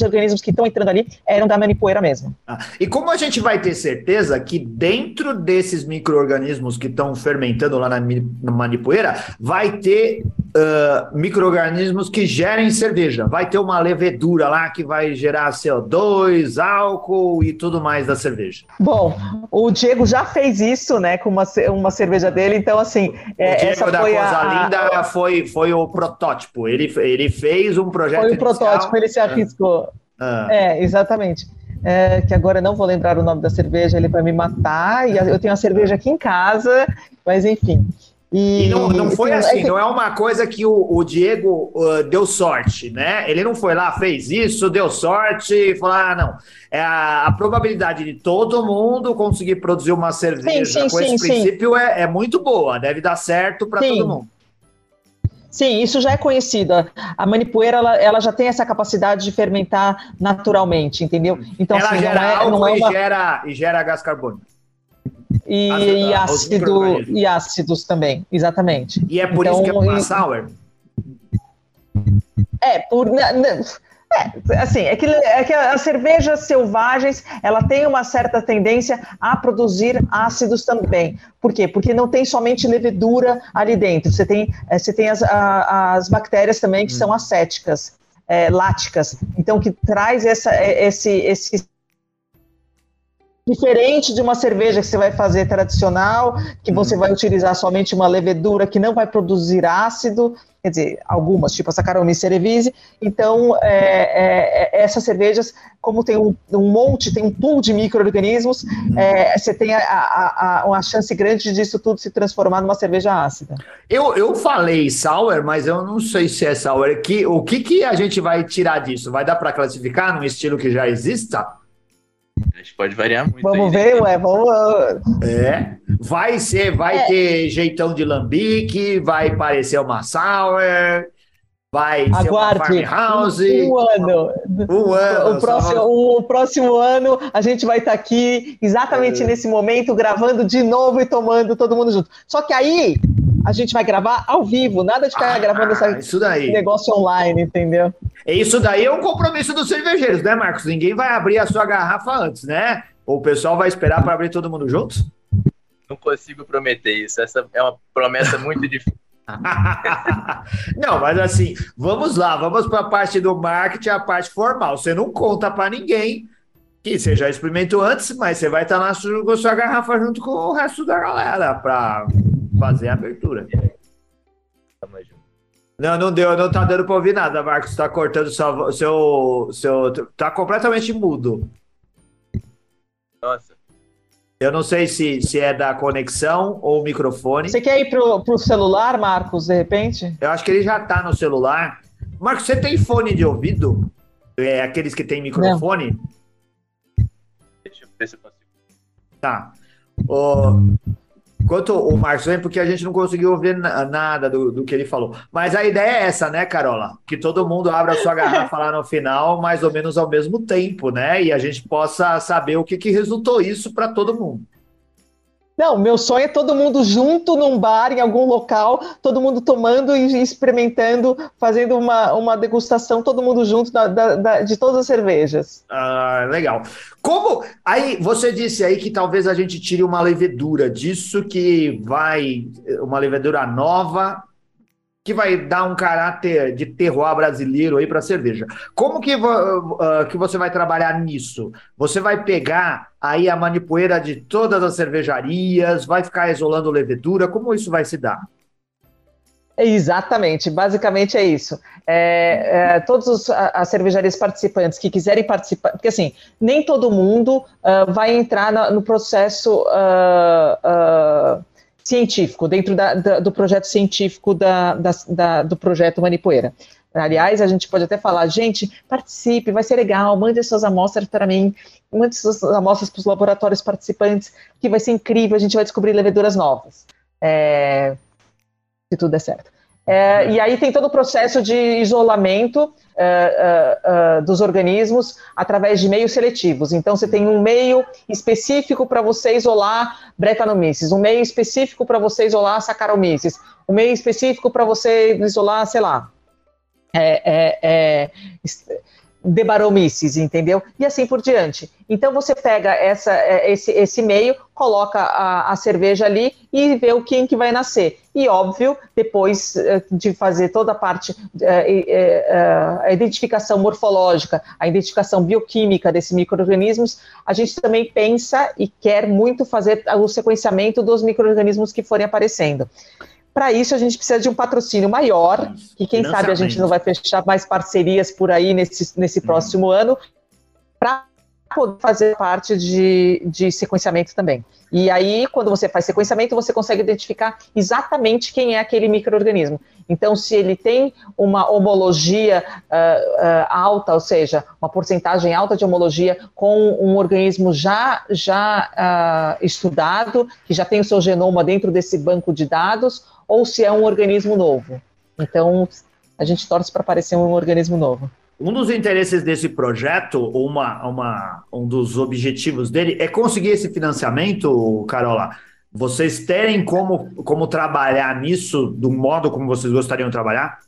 Speaker 2: os organismos que estão entrando ali eram da manipoeira mesmo.
Speaker 1: Ah, e como a gente vai ter certeza que dentro desses micro-organismos que estão fermentando lá na, na manipoeira, vai ter uh, micro-organismos que gerem cerveja? Vai ter uma levedura lá que vai gerar CO2, álcool e tudo mais da cerveja?
Speaker 2: Bom, o Diego já fez isso, né, com uma, uma cerveja dele, então assim...
Speaker 1: É, o Diego essa da foi Coisa a, Linda foi, foi o protótipo, ele, ele fez um projeto
Speaker 2: Foi o inicial. protótipo, ele se arriscou. Ah. É, exatamente. É, que agora não vou lembrar o nome da cerveja, ele vai me matar, e eu tenho a cerveja aqui em casa, mas enfim.
Speaker 1: E, e não, não foi assim, não é uma coisa que o, o Diego uh, deu sorte, né? Ele não foi lá, fez isso, deu sorte e falou: ah, não. É a, a probabilidade de todo mundo conseguir produzir uma cerveja sim, sim, com sim, esse princípio é, é, muito boa, deve dar certo para todo mundo.
Speaker 2: Sim, isso já é conhecido. A manipoeira ela, ela, já tem essa capacidade de fermentar naturalmente, entendeu?
Speaker 1: Então, ela assim, gera não é, álcool não é uma... e, gera, e gera gás carbônico.
Speaker 2: E, As, e, ácido, e ácidos também, exatamente.
Speaker 1: E é por então, isso que é uma sour?
Speaker 2: É, por. É, assim, é que, é que as cervejas selvagens, ela tem uma certa tendência a produzir ácidos também. Por quê? Porque não tem somente levedura ali dentro, você tem, é, você tem as, a, as bactérias também que hum. são acéticas, é, láticas, então que traz essa, é, esse, esse Diferente de uma cerveja que você vai fazer tradicional, que você vai utilizar somente uma levedura que não vai produzir ácido, quer dizer, algumas, tipo a Saccharomyces cerevisiae. Então, é, é, essas cervejas, como tem um, um, monte, tem um pool de micro-organismos, é, você tem a, a, a, uma chance grande disso tudo se transformar numa cerveja ácida.
Speaker 1: Eu, eu falei sour, mas eu não sei se é sour. Que, o que, que a gente vai tirar disso? Vai dar para classificar num estilo que já exista?
Speaker 3: A gente pode variar muito.
Speaker 2: Vamos aí, ver, né? ué, vamos.
Speaker 1: É, vai ser, vai é. ter jeitão de lambique, vai parecer uma sour, vai
Speaker 2: Aguarde.
Speaker 1: ser uma farmhouse.
Speaker 2: Um ano.
Speaker 1: Um ano.
Speaker 2: O próximo, o próximo ano a gente vai estar tá aqui exatamente é. nesse momento, gravando de novo e tomando todo mundo junto. Só que aí a gente vai gravar ao vivo, nada de ficar ah, gravando esse negócio online, entendeu?
Speaker 1: Isso daí é um compromisso dos cervejeiros, né, Marcos? Ninguém vai abrir a sua garrafa antes, né? Ou o pessoal vai esperar para abrir todo mundo juntos?
Speaker 3: Não consigo prometer isso. Essa é uma promessa muito difícil.
Speaker 1: não, mas assim, vamos lá, vamos para a parte do marketing, a parte formal. Você não conta para ninguém que você já experimentou antes, mas você vai estar lá com sua garrafa junto com o resto da galera para fazer a abertura. Não, não deu, não tá dando para ouvir nada, Marcos. Tá cortando seu, seu. Tá completamente mudo.
Speaker 3: Nossa.
Speaker 1: Eu não sei se, se é da conexão ou o microfone.
Speaker 2: Você quer ir pro, pro celular, Marcos, de repente?
Speaker 1: Eu acho que ele já tá no celular. Marcos, você tem fone de ouvido? É, aqueles que tem microfone?
Speaker 3: Não. Deixa eu ver se eu consigo.
Speaker 1: Tá. Oh, Quanto o Marcos vem, porque a gente não conseguiu ouvir nada do, do que ele falou. Mas a ideia é essa, né, Carola? Que todo mundo abra a sua garrafa lá no final, mais ou menos ao mesmo tempo, né? E a gente possa saber o que, que resultou isso para todo mundo.
Speaker 2: Não, meu sonho é todo mundo junto num bar, em algum local, todo mundo tomando e experimentando, fazendo uma, uma degustação, todo mundo junto da, da, da, de todas as cervejas.
Speaker 1: Ah, legal. Como. Aí você disse aí que talvez a gente tire uma levedura disso, que vai. Uma levedura nova que vai dar um caráter de terroir brasileiro aí para a cerveja. Como que, uh, que você vai trabalhar nisso? Você vai pegar aí a manipoeira de todas as cervejarias, vai ficar isolando levedura? Como isso vai se dar?
Speaker 2: Exatamente, basicamente é isso. É, é, todas as cervejarias participantes que quiserem participar, porque assim, nem todo mundo uh, vai entrar no processo uh, uh, científico, dentro da, da, do projeto científico da, da, do projeto Manipoeira. Aliás, a gente pode até falar, gente, participe, vai ser legal, mande suas amostras para mim, mande suas amostras para os laboratórios participantes, que vai ser incrível, a gente vai descobrir leveduras novas. É, se tudo der certo. É, e aí tem todo o processo de isolamento é, é, é dos organismos através de meios seletivos. Então, você tem um meio específico para você isolar Brettanomyces, um meio específico para você isolar Saccharomyces, um meio específico para você isolar, sei lá, é, é, Debaromices, entendeu? E assim por diante. Então você pega essa, é, esse, esse meio, coloca a, a, cerveja ali e vê o quem que vai nascer. E óbvio, depois é, de fazer toda a parte, é, a identificação morfológica, a identificação bioquímica desses micro-organismos, a gente também pensa e quer muito fazer o sequenciamento dos micro-organismos que forem aparecendo. Para isso, a gente precisa de um patrocínio maior, e quem sabe a gente não vai fechar mais parcerias por aí nesse, nesse uhum. próximo ano, para poder fazer parte de, de sequenciamento também. E aí, quando você faz sequenciamento, você consegue identificar exatamente quem é aquele microorganismo. Então, se ele tem uma homologia uh, uh, alta, ou seja, uma porcentagem alta de homologia com um organismo já, já uh, estudado, que já tem o seu genoma dentro desse banco de dados, ou se é um organismo novo. Então, a gente torce para aparecer um organismo novo.
Speaker 1: Um dos interesses desse projeto, uma, uma, um dos objetivos dele, é conseguir esse financiamento, Carola. Vocês terem como, como trabalhar nisso do modo como vocês gostariam de trabalhar?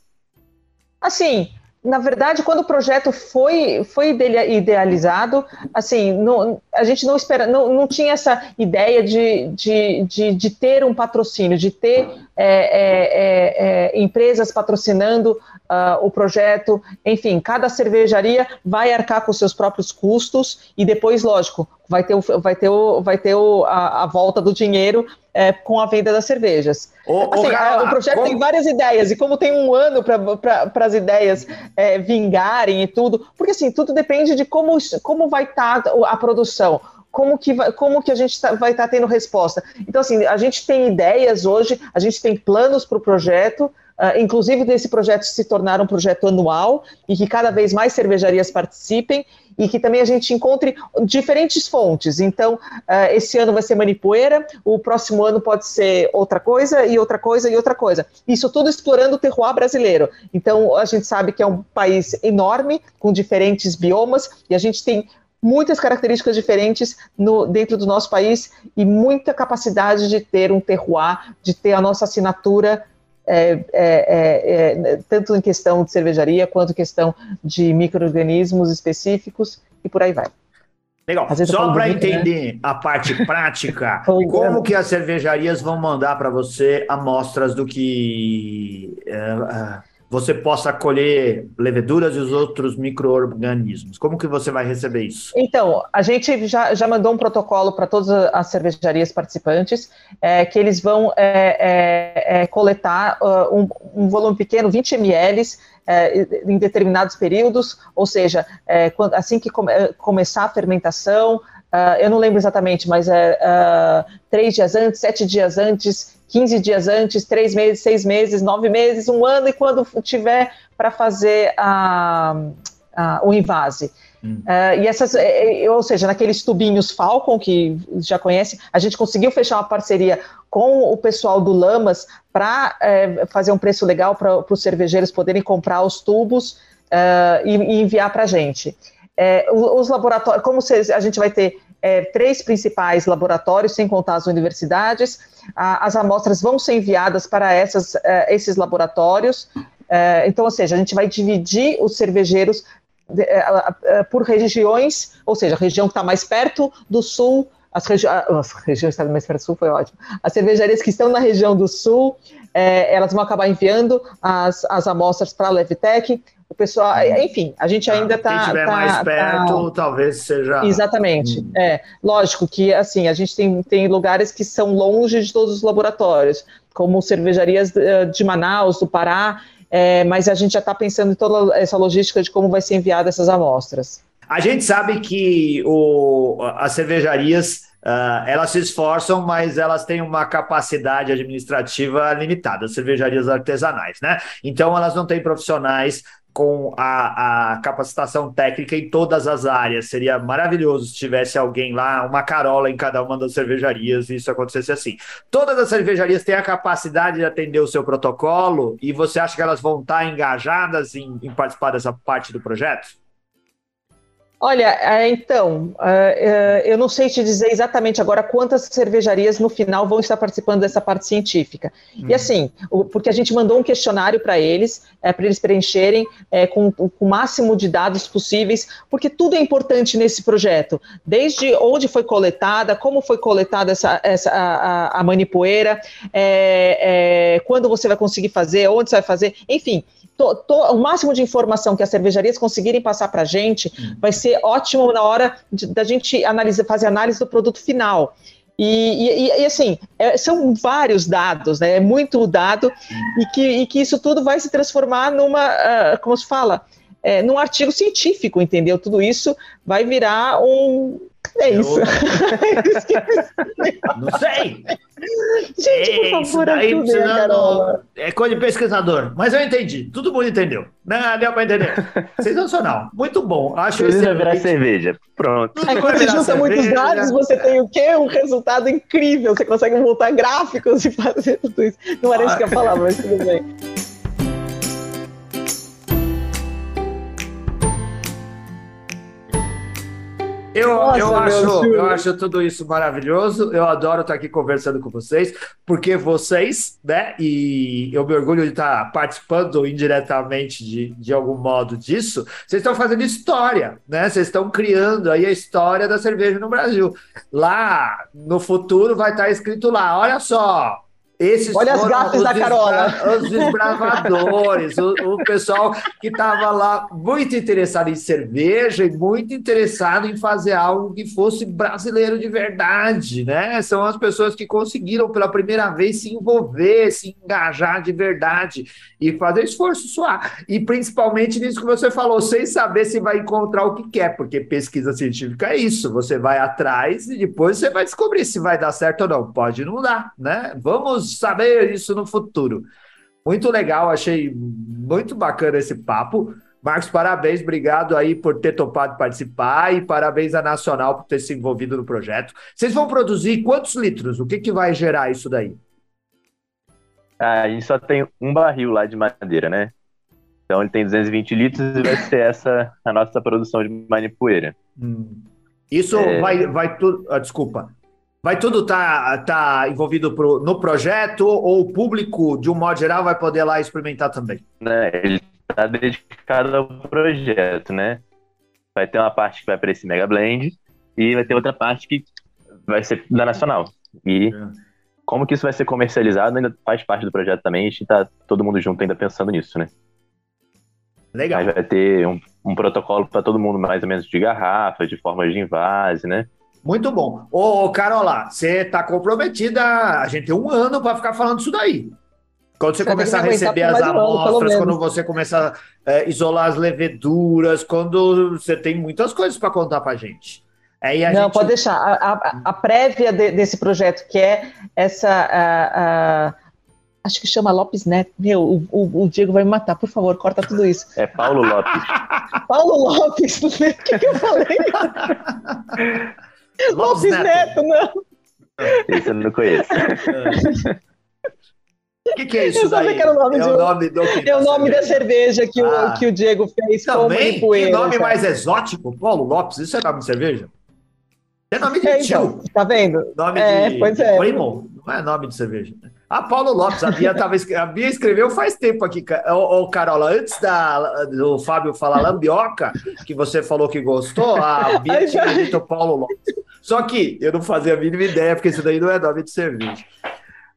Speaker 2: Assim, na verdade, quando o projeto foi, foi idealizado, assim, não, a gente não espera, não, não tinha essa ideia de, de, de, de ter um patrocínio, de ter é, é, é, é empresas patrocinando uh, o projeto, enfim, cada cervejaria vai arcar com seus próprios custos e depois, lógico, vai ter, o, vai ter, o, vai ter o, a, a volta do dinheiro é, com a venda das cervejas. Ô, assim, ô, o projeto tem várias ideias, e como tem um ano para as ideias é, vingarem e tudo, porque assim, tudo depende de como, como vai estar tá a produção. Como que, vai, como que a gente tá, vai estar tá tendo resposta? Então, assim, a gente tem ideias hoje, a gente tem planos para o projeto, Uh, inclusive desse projeto se tornar um projeto anual e que cada vez mais cervejarias participem e que também a gente encontre diferentes fontes. Então, uh, esse ano vai ser Manipoeira, o próximo ano pode ser outra coisa e outra coisa e outra coisa. Isso tudo explorando o terroir brasileiro. Então, a gente sabe que é um país enorme, com diferentes biomas, e a gente tem muitas características diferentes no, dentro do nosso país e muita capacidade de ter um terroir, de ter a nossa assinatura é, é, é, é, tanto em questão de cervejaria quanto em questão de micro-organismos específicos e por aí vai.
Speaker 1: Legal. Só para né? entender né? a parte prática, como que as cervejarias vão mandar para você amostras do que é, é, você possa colher leveduras e os outros micro-organismos? Como que você vai receber isso?
Speaker 2: Então, a gente já, já mandou um protocolo para todas as cervejarias participantes, é, que eles vão é, é, é coletar uh, um, um, volume pequeno, 20 ml, é, em determinados períodos, ou seja, é, quando, assim que come, começar a fermentação, uh, eu não lembro exatamente, mas é uh, três dias antes, sete dias antes, 15 dias antes, três meses, seis meses, nove meses, um ano, e quando tiver para fazer a, a, o invase. Hum. Uh, e essas, é, é, ou seja, naqueles tubinhos Falcon, que já conhece, a gente conseguiu fechar uma parceria com o pessoal do Lamas para é, fazer um preço legal para os cervejeiros poderem comprar os tubos uh, e, e, enviar para a gente. É, os laboratórios, como a gente vai ter é, três principais laboratórios, sem contar as universidades. as amostras vão ser enviadas para essas, é, esses laboratórios. É, então, ou seja, a gente vai dividir os cervejeiros é, por regiões, ou seja, a região que está mais perto do sul, as, regi as regiões que estão mais perto do sul foi ótimo. As cervejarias que estão na região do sul, é, elas vão acabar enviando as, as amostras para a Levtech, o pessoal, uhum. enfim, a gente ainda está.
Speaker 1: Quem estiver tá, mais tá perto, tá... talvez seja.
Speaker 2: Exatamente. Hum. É, lógico que assim, a gente tem, tem lugares que são longe de todos os laboratórios, como cervejarias eh, de Manaus, do Pará, é, mas a gente já está pensando em toda essa logística de como vai ser enviada essas amostras.
Speaker 1: A gente sabe que o, as cervejarias Uh, elas se esforçam, mas elas têm uma capacidade administrativa limitada, cervejarias artesanais, né? Então elas não têm profissionais com a, a, capacitação técnica em todas as áreas. Seria maravilhoso se tivesse alguém lá, uma carola em cada uma das cervejarias e isso acontecesse assim. Todas as cervejarias têm a capacidade de atender o seu protocolo e você acha que elas vão estar engajadas em, em participar dessa parte do projeto?
Speaker 2: Olha, é, então, é, é, eu não sei te dizer exatamente agora quantas cervejarias no final vão estar participando dessa parte científica. Uhum. E assim, porque a gente mandou um questionário para eles, para eles preencherem com, com o máximo de dados possíveis, porque tudo é importante nesse projeto, desde onde foi coletada, como foi coletada essa, essa a, a manipoeira, é, é, quando você vai conseguir fazer, onde você vai fazer, enfim to, to, o máximo de informação que as cervejarias conseguirem passar para a gente hum. vai ser ótimo na hora da gente analisar, fazer análise do produto final. E, e, e assim, é, são vários dados, né? é muito dado, hum. e, que, e que isso tudo vai se transformar numa, uh, como se fala, é, num artigo científico, entendeu? Tudo isso vai virar um. É isso.
Speaker 1: não sei.
Speaker 2: Gente, por favor, ajude, Carola.
Speaker 1: É coisa de pesquisador. Mas eu entendi. Todo mundo entendeu. Não, deu para entender. Sensacional. Muito bom. Acho
Speaker 3: que vai virar cerveja. Pronto.
Speaker 2: Aí, quando você junta muitos dados, você tem o quê? Um resultado incrível. Você consegue montar gráficos e fazer tudo isso. Não era isso que eu falava, mas tudo bem.
Speaker 1: Eu, Nossa, eu, acho, eu acho tudo isso maravilhoso. Eu adoro estar aqui conversando com vocês, porque vocês, né? E eu me orgulho de estar participando indiretamente de, de algum modo disso. Vocês estão fazendo história, né? Vocês estão criando aí a história da cerveja no Brasil. Lá no futuro vai estar escrito lá: olha só, esses
Speaker 2: Olha as gafas da Carola.
Speaker 1: Os desbravadores, o, o, pessoal que estava lá muito interessado em cerveja e muito interessado em fazer algo que fosse brasileiro de verdade, né? São as pessoas que conseguiram pela primeira vez se envolver, se engajar de verdade e fazer esforço suar. E principalmente nisso que você falou, sem saber se vai encontrar o que quer, porque pesquisa científica é isso, você vai atrás e depois você vai descobrir se vai dar certo ou não. Pode não dar, né? Vamos saber isso no futuro. Muito legal, achei muito bacana esse papo. Marcos, parabéns, obrigado aí por ter topado participar e parabéns à Nacional por ter se envolvido no projeto. Vocês vão produzir quantos litros? O que, que vai gerar isso daí?
Speaker 3: Ah, a gente só tem um barril lá de madeira, né? Então ele tem 220 litros e vai ser essa a nossa produção de manipoeira.
Speaker 1: Hum. Isso é... vai, vai tudo. Ah, desculpa. Vai tudo estar tá, tá envolvido pro, no projeto ou o público, de um modo geral, vai poder lá experimentar também?
Speaker 3: Né, ele está dedicado ao projeto, né? Vai ter uma parte que vai para esse Mega Blend e vai ter outra parte que vai ser da Nacional. E é. como que isso vai ser comercializado ainda faz parte do projeto também. A gente está todo mundo junto ainda pensando nisso, né?
Speaker 1: Legal.
Speaker 3: Mas vai ter um, um protocolo para todo mundo mais ou menos de garrafa, de forma de invase, né?
Speaker 1: Muito bom. Ô, Carola, você está comprometida. A gente tem um ano para ficar falando isso daí. Quando você, você começar a receber as amostras, quando você começar a é, isolar as leveduras, quando você tem muitas coisas para contar para a gente.
Speaker 2: Aí a Não, gente... pode deixar. A, a, a prévia de, desse projeto, que é essa. A, acho que chama Lopes Neto. Meu, o, o, o, Diego vai me matar. Por favor, corta tudo isso.
Speaker 3: É Paulo Lopes.
Speaker 2: Paulo Lopes, o que, que eu falei? Lopes Neto. Neto, não.
Speaker 3: Esse eu não conheço.
Speaker 1: O que, que, é isso daí?
Speaker 2: Que o nome, é o nome, do, é o nome da cerveja que, ah. o, que o Diego fez
Speaker 1: Também? com Que nome cara. mais exótico? Paulo Lopes, isso é nome de cerveja? É nome de é, tio. Então,
Speaker 2: tá vendo?
Speaker 1: Nome é, de, pois é. primo, não é nome de cerveja. Ah, Paulo Lopes, a Bia, tava, a Bia escreveu faz tempo aqui. Ô, ô, Carola, antes da, do Fábio falar lambioca, que você falou que gostou, a Bia tinha dito Paulo Lopes. Só que eu não fazia a mínima ideia, porque isso daí não é nome de cerveja.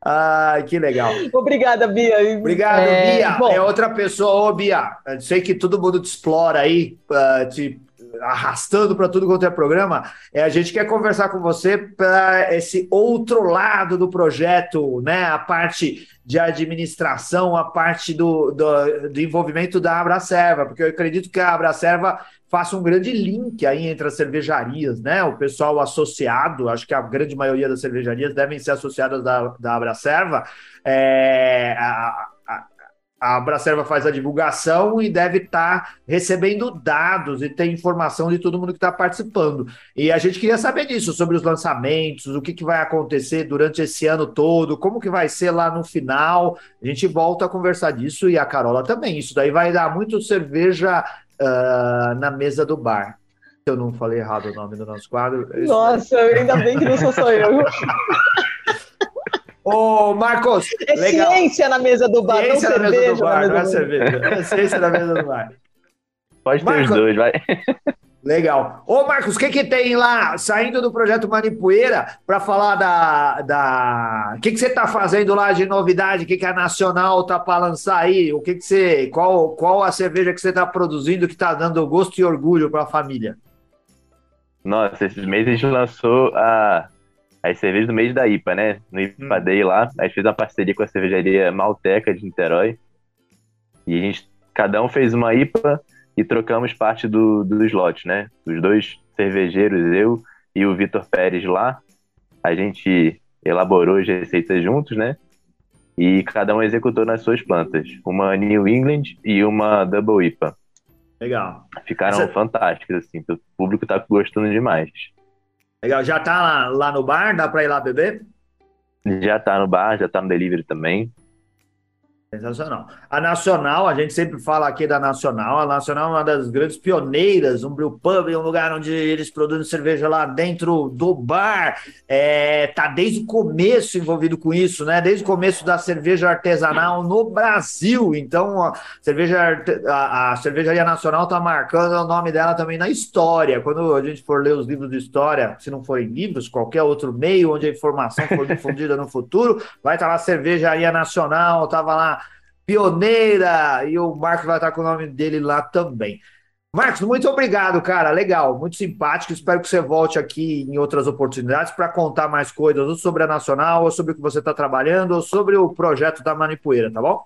Speaker 1: Ai, que legal.
Speaker 2: Obrigada, Bia.
Speaker 1: Obrigado, é, Bia. Bom, é outra pessoa. Ô, Bia, eu sei que todo mundo te explora aí, uh, te arrastando para tudo quanto é programa. É, a gente quer conversar com você para esse outro lado do projeto, né? A parte de administração, a parte do, do, do envolvimento da Abracerva, porque eu acredito que a Abracerva faça um grande link aí entre as cervejarias, né? O pessoal associado, acho que a grande maioria das cervejarias devem ser associadas da, da Abracerva. É, a, a Abracerva faz a divulgação e deve estar tá recebendo dados e ter informação de todo mundo que está participando. E a gente queria saber disso, sobre os lançamentos, o que, que vai acontecer durante esse ano todo, como que vai ser lá no final. A gente volta a conversar disso e a Carola também. Isso daí vai dar muito cerveja uh, na mesa do bar. Eu não falei errado o nome do nosso quadro.
Speaker 2: Nossa, ainda bem que não sou só eu.
Speaker 1: Ô, Marcos.
Speaker 2: É legal. ciência na mesa do bar,
Speaker 1: ciência
Speaker 2: não
Speaker 1: na cerveja. Mesa do bar, não é cerveja. É ciência na mesa do bar.
Speaker 3: Pode ter Marcos, os dois, vai.
Speaker 1: Legal. Ô, Marcos, o que, que tem lá, saindo do projeto Manipoeira, para falar da. da... O que, que você está fazendo lá de novidade? O que, que a Nacional tá para lançar aí? O que, que você. Qual, qual a cerveja que você está produzindo que está dando gosto e orgulho para a família?
Speaker 3: Nossa, esses meses a gente lançou a as cervejas do mês da IPA, né? No IPA hum. Day lá, a gente fez uma parceria com a cervejaria Malteca de Niterói. E a gente, cada um fez uma IPA e trocamos parte do, do slot, né? Os dois cervejeiros, eu e o Vitor Pérez lá, a gente elaborou as receitas juntos, né? E cada um executou nas suas plantas. Uma New England e uma Double IPA.
Speaker 1: Legal.
Speaker 3: Ficaram Essa... fantásticas, assim. O público tá gostando demais.
Speaker 1: Legal. Já tá lá, lá no bar? Dá para ir lá beber?
Speaker 3: Já tá no bar, já tá no delivery também.
Speaker 1: Sensacional. A Nacional, a gente sempre fala aqui da Nacional. A Nacional é uma das grandes pioneiras, um brew pub, um lugar onde eles produzem cerveja lá dentro do bar. É, tá desde o começo envolvido com isso, né? Desde o começo da cerveja artesanal no Brasil. Então, a cerveja, a, a cervejaria nacional tá marcando o nome dela também na história. Quando a gente for ler os livros de história, se não forem livros, qualquer outro meio onde a informação for difundida no futuro, vai estar tá lá cervejaria nacional, tava lá pioneira, e o Marcos vai estar com o nome dele lá também. Marcos, muito obrigado, cara. Legal, muito simpático. Espero que você volte aqui em outras oportunidades para contar mais coisas ou sobre a Nacional, ou sobre o que você está trabalhando, ou sobre o projeto da Manipoeira, tá bom?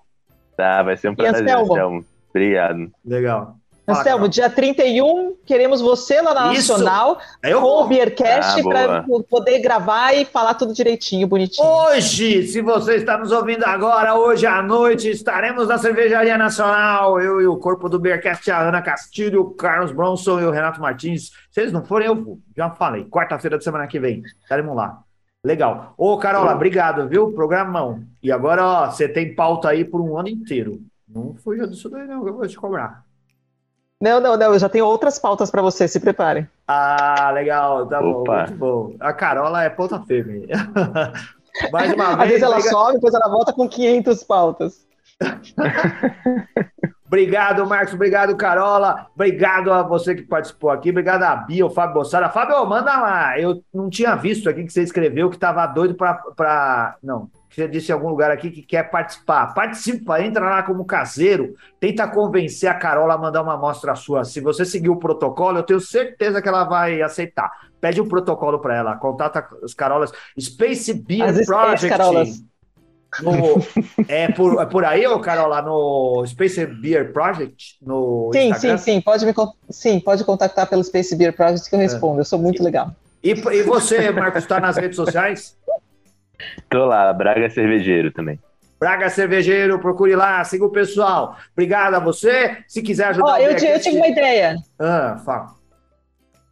Speaker 3: Tá, vai ser um prazer, Anselmo. Obrigado.
Speaker 1: Legal.
Speaker 2: Anselmo, dia 31, queremos você lá na Isso. Nacional é com o Beercast ah, para poder gravar e falar tudo direitinho, bonitinho.
Speaker 1: Hoje, se você está nos ouvindo agora, hoje à noite, estaremos na Cervejaria Nacional. Eu e o corpo do Beercast, a Ana Castilho, o Carlos Bronson e o Renato Martins. Se eles não forem, eu vou. Já falei. Quarta-feira da semana que vem. Estaremos lá. Legal. Ô, Carola, obrigado, viu? Programão. E agora, ó, você tem pauta aí por um ano inteiro. Não fuja disso daí, não, eu vou te cobrar.
Speaker 2: Não, não, não, eu já tenho outras pautas para você, se prepare.
Speaker 1: Ah, legal, tá Opa. bom, muito bom. A Carola é ponta firme.
Speaker 2: Mais uma vez. Às vezes ela legal... sobe, depois ela volta com 500 pautas.
Speaker 1: Obrigado, Marcos. Obrigado, Carola. Obrigado a você que participou aqui. Obrigado a Bia, o Fábio Bossara. Fábio, manda lá. Eu não tinha visto aqui que você escreveu que estava doido para. Pra... Não, você disse em algum lugar aqui que quer participar. Participa, entra lá como caseiro, tenta convencer a Carola a mandar uma amostra sua. Se você seguir o protocolo, eu tenho certeza que ela vai aceitar. Pede o um protocolo para ela, contata as Carolas. Space Beer as Project. Carolas. No, é, por, é por aí, ô Carola, no Space Beer Project? No
Speaker 2: sim, Instagram? sim, sim. Pode, me, sim, pode contactar pelo Space Beer Project que eu é. respondo. É. Eu sou muito legal.
Speaker 1: E, e você, Marcos, está nas redes sociais?
Speaker 3: Tô lá, Braga Cervejeiro também.
Speaker 1: Braga Cervejeiro, procure lá, siga o pessoal. Obrigado a você. Se quiser ajudar...
Speaker 2: Oh, eu, eu tive uma ideia.
Speaker 1: Ah, fala.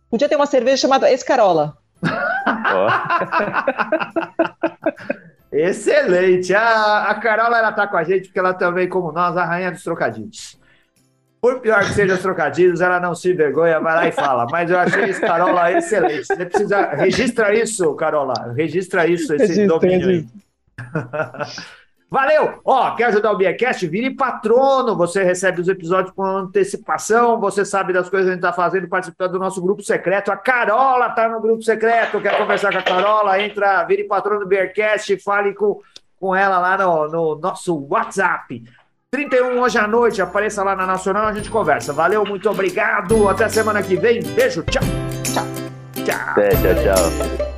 Speaker 2: Podia ter uma cerveja chamada Escarola.
Speaker 1: Excelente. A, a Carola ela tá com a gente porque ela também, como nós, a rainha dos trocadilhos. Por pior que sejam os trocadilhos, ela não se envergonha, vai lá e fala. Mas eu achei isso, Carola, excelente. Você precisa. Registra isso, Carola. Registra isso, esse registra, domínio aí. Valeu! Ó, quer ajudar o Biacast? Vire patrono. Você recebe os episódios com antecipação. Você sabe das coisas que a gente está fazendo, participando do nosso grupo secreto. A Carola está no grupo secreto. Quer conversar com a Carola? Entra, vire patrono do Bearcast e fale com, com ela lá no, no nosso WhatsApp. 31 hoje à noite, apareça lá na Nacional, a gente conversa. Valeu, muito obrigado. Até semana que vem. Beijo, tchau. Tchau.
Speaker 3: Tchau. Tchau, tchau.